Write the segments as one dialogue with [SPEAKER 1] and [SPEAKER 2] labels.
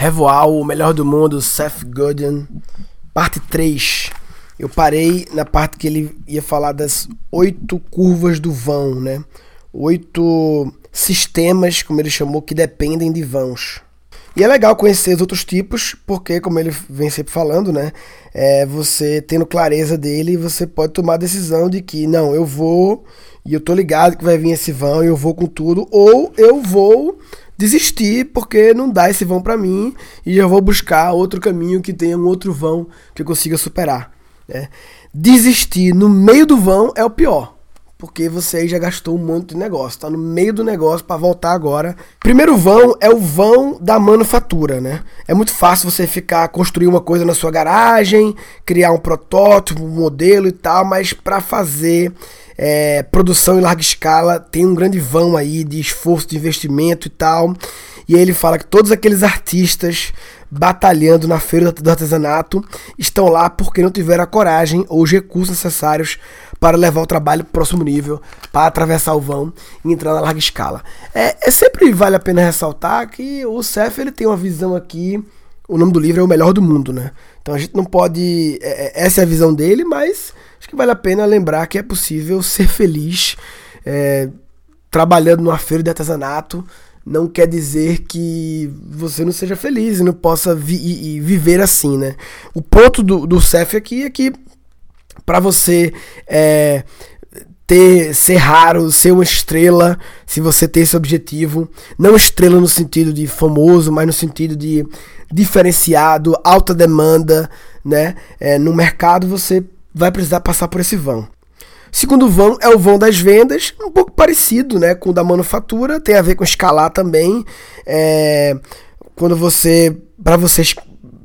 [SPEAKER 1] Revoal, o melhor do mundo, Seth Godin, parte 3. Eu parei na parte que ele ia falar das oito curvas do vão, né? Oito sistemas, como ele chamou, que dependem de vãos. E é legal conhecer os outros tipos, porque, como ele vem sempre falando, né? É, você tendo clareza dele, você pode tomar a decisão de que, não, eu vou e eu tô ligado que vai vir esse vão e eu vou com tudo, ou eu vou desistir porque não dá esse vão para mim e já vou buscar outro caminho que tenha um outro vão que eu consiga superar. Né? Desistir no meio do vão é o pior. Porque você aí já gastou um monte de negócio, tá no meio do negócio para voltar agora. Primeiro vão é o vão da manufatura, né? É muito fácil você ficar construir uma coisa na sua garagem, criar um protótipo, um modelo e tal, mas para fazer é, produção em larga escala, tem um grande vão aí de esforço, de investimento e tal. E aí ele fala que todos aqueles artistas batalhando na feira do artesanato estão lá porque não tiveram a coragem ou os recursos necessários para levar o trabalho para o próximo nível, para atravessar o vão e entrar na larga escala. É, é sempre vale a pena ressaltar que o Cef ele tem uma visão aqui. O nome do livro é o melhor do mundo, né? Então a gente não pode. É, é essa é a visão dele, mas acho que vale a pena lembrar que é possível ser feliz é, trabalhando numa feira de artesanato. Não quer dizer que você não seja feliz e não possa vi e, viver assim, né? O ponto do, do CEF aqui é que para você é, ter ser raro, ser uma estrela, se você tem esse objetivo, não estrela no sentido de famoso, mas no sentido de diferenciado, alta demanda, né? É, no mercado você vai precisar passar por esse vão. Segundo vão é o vão das vendas, um pouco parecido né, com o da manufatura, tem a ver com escalar também. É, quando você, para você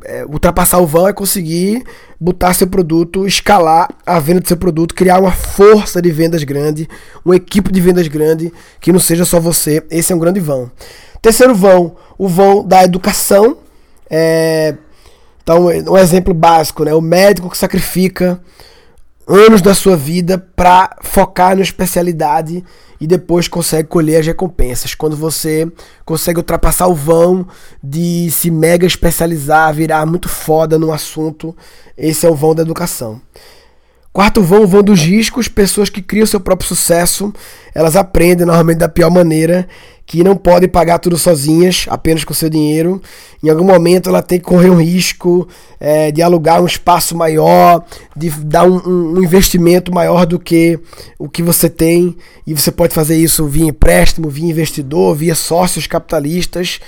[SPEAKER 1] é, ultrapassar o vão, é conseguir botar seu produto, escalar a venda do seu produto, criar uma força de vendas grande, uma equipe de vendas grande, que não seja só você. Esse é um grande vão. Terceiro vão, o vão da educação. É, então, um exemplo básico, né? O médico que sacrifica anos da sua vida para focar na especialidade e depois consegue colher as recompensas. Quando você consegue ultrapassar o vão de se mega especializar, virar muito foda no assunto, esse é o vão da educação. Quarto vão, o vão dos riscos, pessoas que criam seu próprio sucesso, elas aprendem normalmente da pior maneira, que não podem pagar tudo sozinhas, apenas com seu dinheiro. Em algum momento ela tem que correr um risco é, de alugar um espaço maior, de dar um, um, investimento maior do que o que você tem, e você pode fazer isso via empréstimo, via investidor, via sócios capitalistas,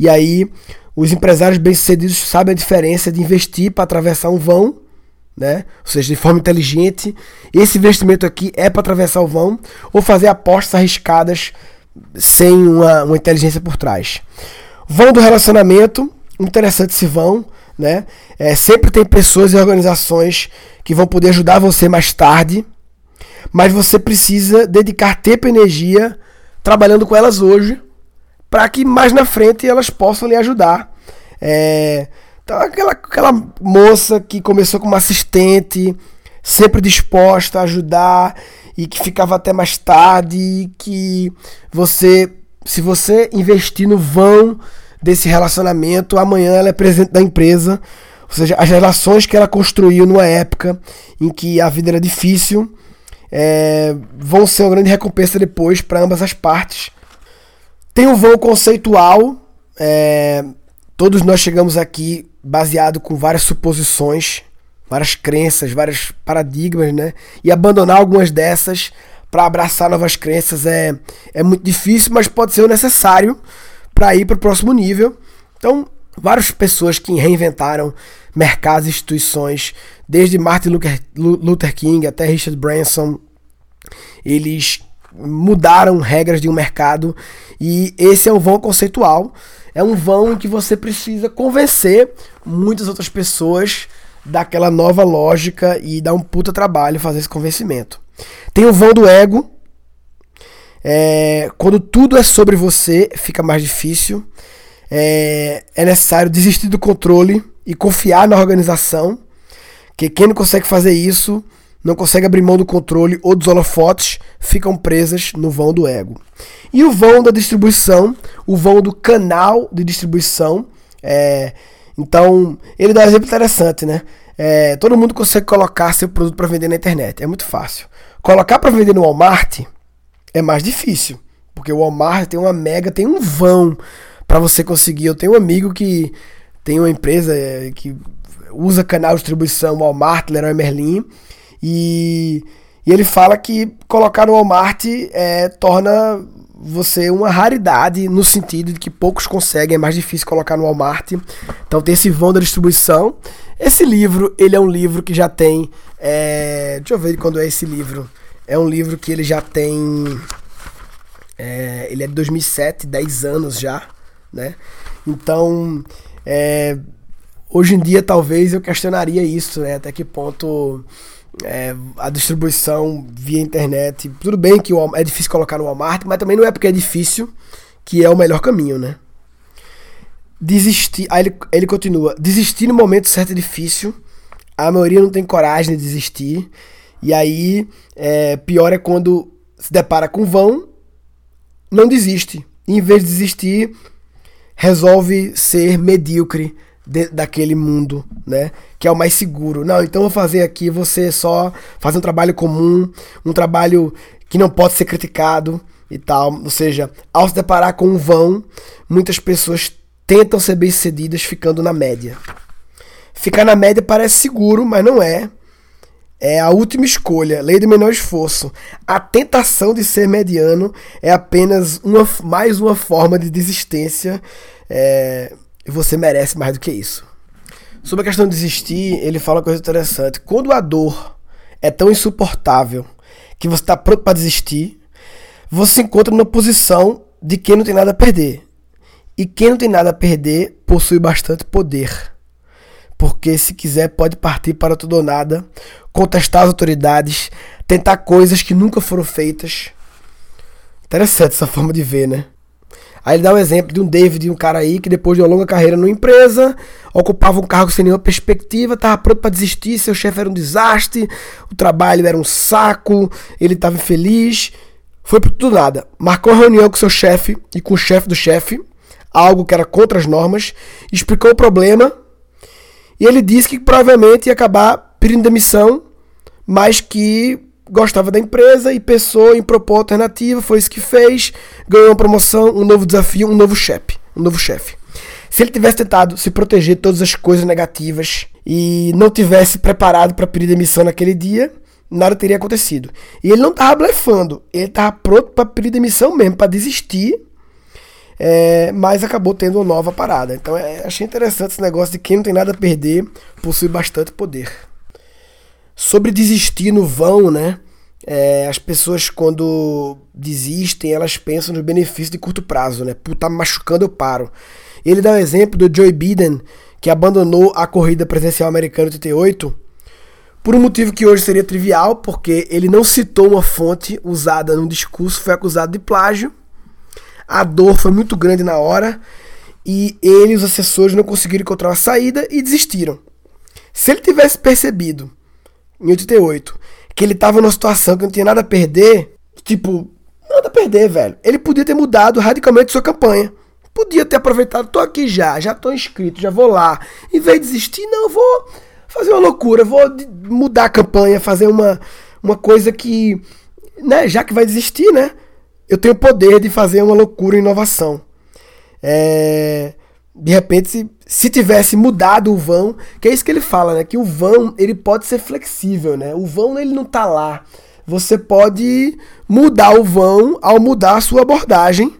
[SPEAKER 1] e aí os empresários bem-sucedidos sabem a diferença de investir para atravessar um vão né? Ou seja, de forma inteligente. Esse investimento aqui é para atravessar o vão ou fazer apostas arriscadas sem uma, uma inteligência por trás. Vão do relacionamento, interessante esse vão, né? É, sempre tem pessoas e organizações que vão poder ajudar você mais tarde, mas você precisa dedicar tempo e energia trabalhando com elas hoje para que mais na frente elas possam lhe ajudar. É, então, aquela, aquela moça que começou como assistente, sempre disposta a ajudar e que ficava até mais tarde, e que você, se você investir no vão desse relacionamento, amanhã ela é presidente da empresa. Ou seja, as relações que ela construiu numa época em que a vida era difícil é, vão ser uma grande recompensa depois para ambas as partes. Tem um vão conceitual. É, todos nós chegamos aqui baseado com várias suposições, várias crenças, vários paradigmas, né? E abandonar algumas dessas para abraçar novas crenças é, é muito difícil, mas pode ser o necessário para ir para o próximo nível. Então, várias pessoas que reinventaram mercados e instituições, desde Martin Luther King até Richard Branson, eles mudaram regras de um mercado e esse é um vão conceitual é um vão em que você precisa convencer muitas outras pessoas daquela nova lógica e dá um puta trabalho fazer esse convencimento. Tem o vão do ego. É, quando tudo é sobre você, fica mais difícil. É, é necessário desistir do controle e confiar na organização. Que quem não consegue fazer isso não consegue abrir mão do controle ou dos holofotes, ficam presas no vão do ego. E o vão da distribuição, o vão do canal de distribuição, É, então, ele dá um exemplo interessante, né? É, todo mundo consegue colocar seu produto para vender na internet. É muito fácil. Colocar para vender no Walmart é mais difícil. Porque o Walmart tem uma mega, tem um vão para você conseguir. Eu tenho um amigo que tem uma empresa é, que usa canal de distribuição Walmart, Leroy Merlin, e, e ele fala que colocar no Walmart é, torna você uma raridade no sentido de que poucos conseguem, é mais difícil colocar no Walmart. Então tem esse vão da distribuição. Esse livro, ele é um livro que já tem. É, deixa eu ver quando é esse livro. É um livro que ele já tem. É, ele é de 2007, 10 anos já, né? Então, é, hoje em dia talvez eu questionaria isso, né? Até que ponto é, a distribuição via internet. Tudo bem que é difícil colocar no Walmart, mas também não é porque é difícil que é o melhor caminho, né? Desistir. Aí ele, ele continua: desistir no momento certo é difícil. A maioria não tem coragem de desistir. E aí, é, pior é quando se depara com vão, não desiste. E, em vez de desistir, resolve ser medíocre daquele mundo, né? Que é o mais seguro. Não, então vou fazer aqui você só fazer um trabalho comum, um trabalho que não pode ser criticado e tal. Ou seja, ao se deparar com um vão, muitas pessoas tentam ser bem-sucedidas ficando na média. Ficar na média parece seguro, mas não é. É a última escolha, lei do menor esforço. A tentação de ser mediano é apenas uma, mais uma forma de desistência. É, e você merece mais do que isso. Sobre a questão de desistir, ele fala uma coisa interessante. Quando a dor é tão insuportável que você está pronto para desistir, você se encontra numa posição de quem não tem nada a perder. E quem não tem nada a perder possui bastante poder. Porque se quiser pode partir para tudo ou nada, contestar as autoridades, tentar coisas que nunca foram feitas. Interessante essa forma de ver, né? Aí ele dá um exemplo de um David, um cara aí que depois de uma longa carreira numa empresa, ocupava um cargo sem nenhuma perspectiva, estava pronto para desistir, seu chefe era um desastre, o trabalho era um saco, ele estava infeliz, foi por tudo nada. Marcou reunião com seu chefe e com o chefe do chefe, algo que era contra as normas, explicou o problema e ele disse que provavelmente ia acabar pedindo demissão, mas que gostava da empresa e pensou em propor alternativa, foi isso que fez, ganhou uma promoção, um novo desafio, um novo chefe, um novo chefe. Se ele tivesse tentado se proteger de todas as coisas negativas e não tivesse preparado para pedir demissão naquele dia, nada teria acontecido. E ele não estava blefando, ele estava pronto para pedir demissão mesmo, para desistir, é, mas acabou tendo uma nova parada. Então é, achei interessante esse negócio de quem não tem nada a perder possui bastante poder. Sobre desistir no vão, né? É, as pessoas, quando desistem, elas pensam nos benefícios de curto prazo, né? Por tá machucando, eu paro. Ele dá o exemplo do Joe Biden, que abandonou a corrida presidencial americana de 88 por um motivo que hoje seria trivial, porque ele não citou uma fonte usada no discurso, foi acusado de plágio. A dor foi muito grande na hora e ele e os assessores não conseguiram encontrar uma saída e desistiram. Se ele tivesse percebido em 88, que ele tava numa situação que não tinha nada a perder, tipo, nada a perder, velho. Ele podia ter mudado radicalmente sua campanha. Podia ter aproveitado, tô aqui já, já tô inscrito, já vou lá. Em vez de desistir, não, vou fazer uma loucura, vou mudar a campanha, fazer uma, uma coisa que, né, já que vai desistir, né, eu tenho o poder de fazer uma loucura, inovação. É, de repente, se, se tivesse mudado o vão, que é isso que ele fala, né? Que o vão ele pode ser flexível, né? O vão ele não tá lá. Você pode mudar o vão ao mudar a sua abordagem.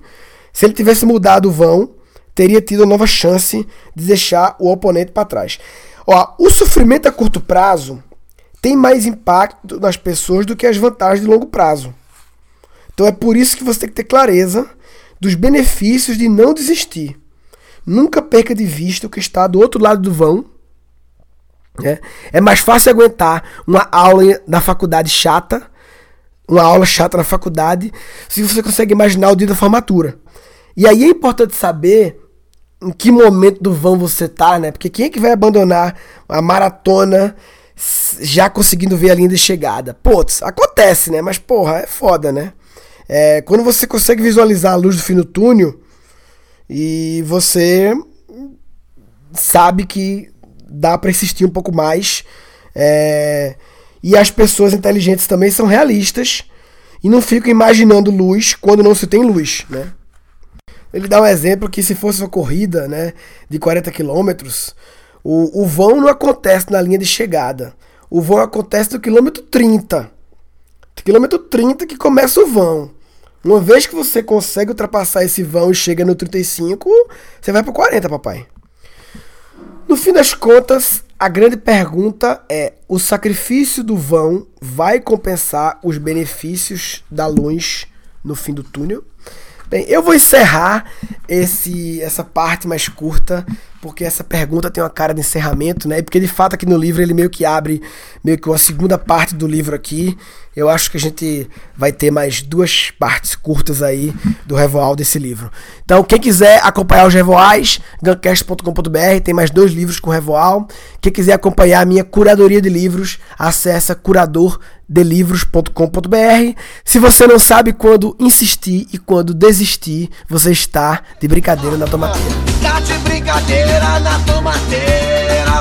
[SPEAKER 1] Se ele tivesse mudado o vão, teria tido uma nova chance de deixar o oponente para trás. Ó, o sofrimento a curto prazo tem mais impacto nas pessoas do que as vantagens de longo prazo. Então é por isso que você tem que ter clareza dos benefícios de não desistir. Nunca perca de vista o que está do outro lado do vão. Né? É mais fácil aguentar uma aula na faculdade chata, uma aula chata na faculdade, se você consegue imaginar o dia da formatura. E aí é importante saber em que momento do vão você tá, né? Porque quem é que vai abandonar a maratona já conseguindo ver a linha de chegada? Putz, acontece, né? Mas porra, é foda, né? É, quando você consegue visualizar a luz do fim do túnel, e você sabe que dá para insistir um pouco mais. É, e as pessoas inteligentes também são realistas e não ficam imaginando luz quando não se tem luz, né? Ele dá um exemplo que se fosse uma corrida, né, de 40 quilômetros, o, o vão não acontece na linha de chegada. O vão acontece no quilômetro 30. Quilômetro 30 que começa o vão. Uma vez que você consegue ultrapassar esse vão e chega no 35, você vai pro 40, papai. No fim das contas, a grande pergunta é: o sacrifício do vão vai compensar os benefícios da luz no fim do túnel? Bem, eu vou encerrar esse, essa parte mais curta, porque essa pergunta tem uma cara de encerramento, né? Porque de fato aqui no livro ele meio que abre meio que uma segunda parte do livro aqui. Eu acho que a gente vai ter mais duas partes curtas aí do Revoal desse livro. Então, quem quiser acompanhar os Revoais, guncast.com.br, tem mais dois livros com Revoal. Quem quiser acompanhar a minha curadoria de livros, acessa curadordelivros.com.br. Se você não sabe quando insistir e quando desistir, você está de brincadeira na tomateira. Tá de brincadeira na tomateira.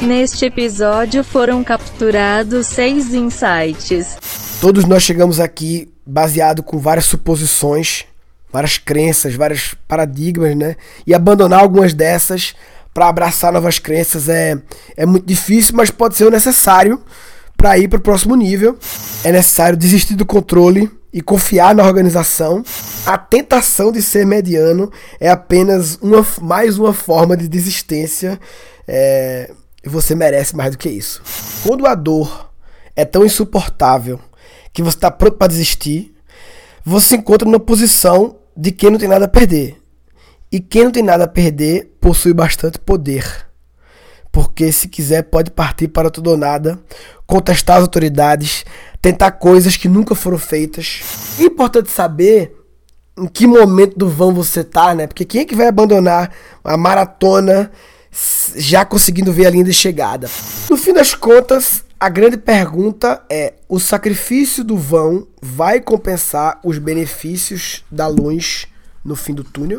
[SPEAKER 2] Neste episódio foram capturados seis insights.
[SPEAKER 1] Todos nós chegamos aqui baseado com várias suposições, várias crenças, vários paradigmas, né? E abandonar algumas dessas para abraçar novas crenças é, é muito difícil, mas pode ser necessário para ir para o próximo nível. É necessário desistir do controle e confiar na organização. A tentação de ser mediano é apenas uma, mais uma forma de desistência. É, você merece mais do que isso. Quando a dor é tão insuportável que você está pronto para desistir, você se encontra numa posição de quem não tem nada a perder. E quem não tem nada a perder possui bastante poder. Porque se quiser pode partir para tudo ou nada, contestar as autoridades, tentar coisas que nunca foram feitas. Importante saber em que momento do vão você tá, né? Porque quem é que vai abandonar a maratona já conseguindo ver a linha de chegada. No fim das contas, a grande pergunta é: o sacrifício do vão vai compensar os benefícios da luz no fim do túnel?